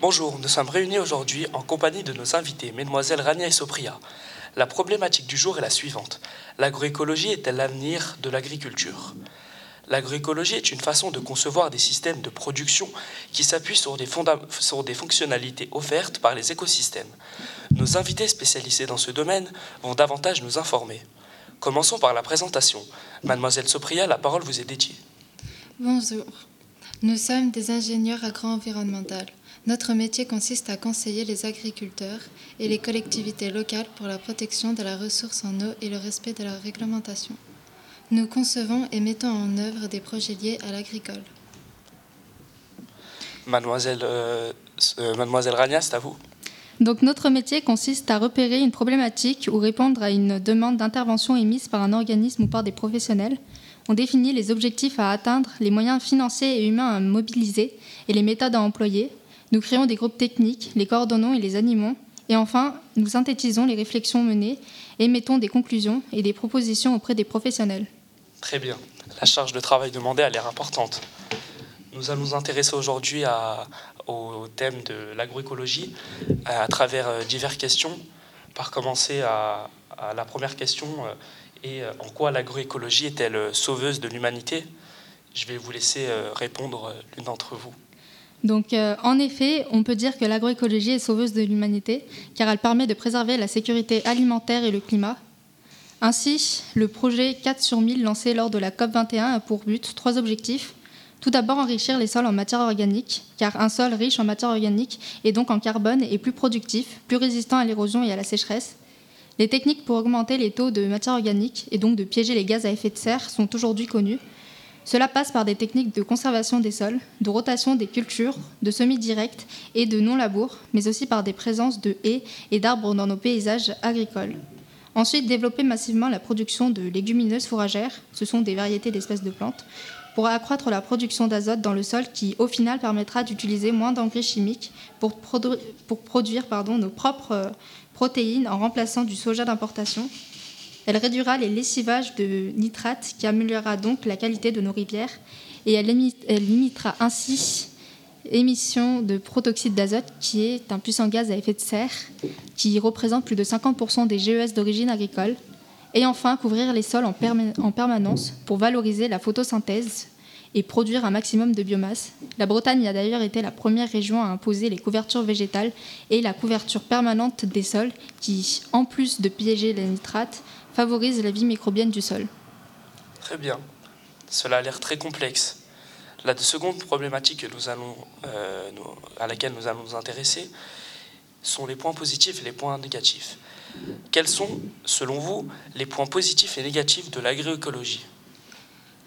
Bonjour, nous sommes réunis aujourd'hui en compagnie de nos invités, mesdemoiselles Rania et Sopria. La problématique du jour est la suivante. L'agroécologie est-elle l'avenir de l'agriculture? L'agroécologie est une façon de concevoir des systèmes de production qui s'appuient sur, sur, des fonctionnalités offertes par les écosystèmes. Nos invités spécialisés dans ce domaine vont davantage nous informer. Commençons par la présentation. Mademoiselle Sopria, la parole vous est dédiée. Bonjour. Nous sommes des ingénieurs agro-environnementaux. Notre métier consiste à conseiller les agriculteurs et les collectivités locales pour la protection de la ressource en eau et le respect de la réglementation. Nous concevons et mettons en œuvre des projets liés à l'agricole. Mademoiselle, euh, euh, Mademoiselle Rania, c'est à vous. Donc notre métier consiste à repérer une problématique ou répondre à une demande d'intervention émise par un organisme ou par des professionnels. On définit les objectifs à atteindre, les moyens financiers et humains à mobiliser et les méthodes à employer. Nous créons des groupes techniques, les coordonnons et les animons. Et enfin, nous synthétisons les réflexions menées et mettons des conclusions et des propositions auprès des professionnels. Très bien. La charge de travail demandée a l'air importante. Nous allons nous intéresser aujourd'hui au thème de l'agroécologie à travers euh, diverses questions. Par commencer à, la première question euh, et euh, en quoi l'agroécologie est-elle sauveuse de l'humanité? Je vais vous laisser répondre l'une d'entre vous. Donc, en effet, on peut dire que l'agroécologie est sauveuse de l'humanité, car elle permet de préserver la sécurité alimentaire et le climat, ainsi, le projet 4 sur 1000 lancé lors de la COP21 a pour but trois objectifs. Tout d'abord, enrichir les sols en matière organique, car un sol riche en matière organique et donc en carbone est plus productif, plus résistant à l'érosion et à la sécheresse. Les techniques pour augmenter les taux de matière organique et donc de piéger les gaz à effet de serre sont aujourd'hui connues. Cela passe par des techniques de conservation des sols, de rotation des cultures, de semis directs et de non-labour, mais aussi par des présences de haies et d'arbres dans nos paysages agricoles. Ensuite, développer massivement la production de légumineuses fourragères, ce sont des variétés d'espèces de plantes, pour accroître la production d'azote dans le sol qui, au final, permettra d'utiliser moins d'engrais chimiques pour, produire nos propres euh, protéines en remplaçant du soja d'importation. Elle réduira les lessivages de nitrates qui améliorera donc la qualité de nos rivières et elle limitera ainsi émission de protoxyde d'azote, qui est un puissant gaz à effet de serre, qui représente plus de 50% des GES d'origine agricole. Et enfin, couvrir les sols en, en, permanence pour valoriser la photosynthèse et produire un maximum de biomasse. La Bretagne a d'ailleurs été la première région à imposer les couvertures végétales et la couverture permanente des sols, qui, en plus de piéger les nitrates, favorise la vie microbienne du sol. Très bien. Cela a l'air très complexe. La seconde problématique euh, à laquelle nous allons nous intéresser sont les points positifs et les points négatifs. Quels sont, selon vous, les points positifs et négatifs de l'agroécologie?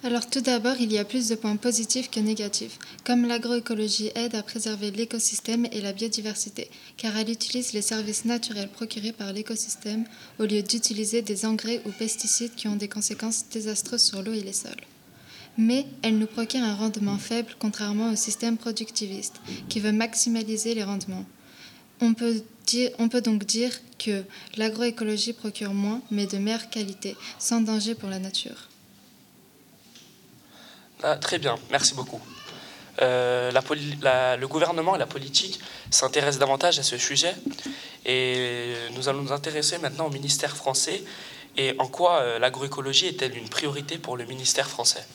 Alors tout d'abord, il y a plus de points positifs que négatifs, comme l'agroécologie aide à préserver l'écosystème et la biodiversité, car elle utilise les services naturels procurés par l'écosystème au lieu d'utiliser des engrais ou pesticides qui ont des conséquences désastreuses sur l'eau et les sols mais elle nous procure un rendement faible contrairement au système productiviste qui veut maximaliser les rendements. On peut, donc dire que l'agroécologie procure moins mais de meilleure qualité, sans danger pour la nature. Ah, très bien, merci beaucoup. Euh, le gouvernement et la politique s'intéressent davantage à ce sujet et nous allons nous intéresser maintenant au ministère français et en quoi euh, l'agroécologie est-elle une priorité pour le ministère français?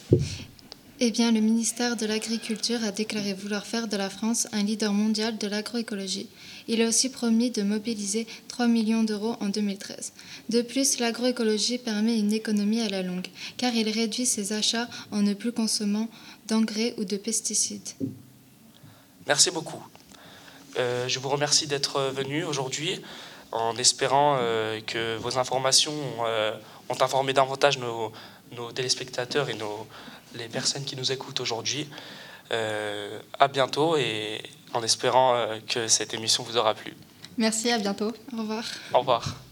Eh bien, le ministère de l'Agriculture a déclaré vouloir faire de la France un leader mondial de l'agroécologie. Il a aussi promis de mobiliser 3 millions d'euros en 2013. De plus, l'agroécologie permet une économie à la longue, car il réduit ses achats en ne plus consommant d'engrais ou de pesticides. Merci beaucoup. Euh, je vous remercie d'être venu aujourd'hui en espérant euh, que vos informations euh, ont informé davantage nos, téléspectateurs et nos, les personnes qui nous écoutent aujourd'hui. Euh, à bientôt et en espérant que cette émission vous aura plu. Merci, à bientôt. Au revoir. Au revoir.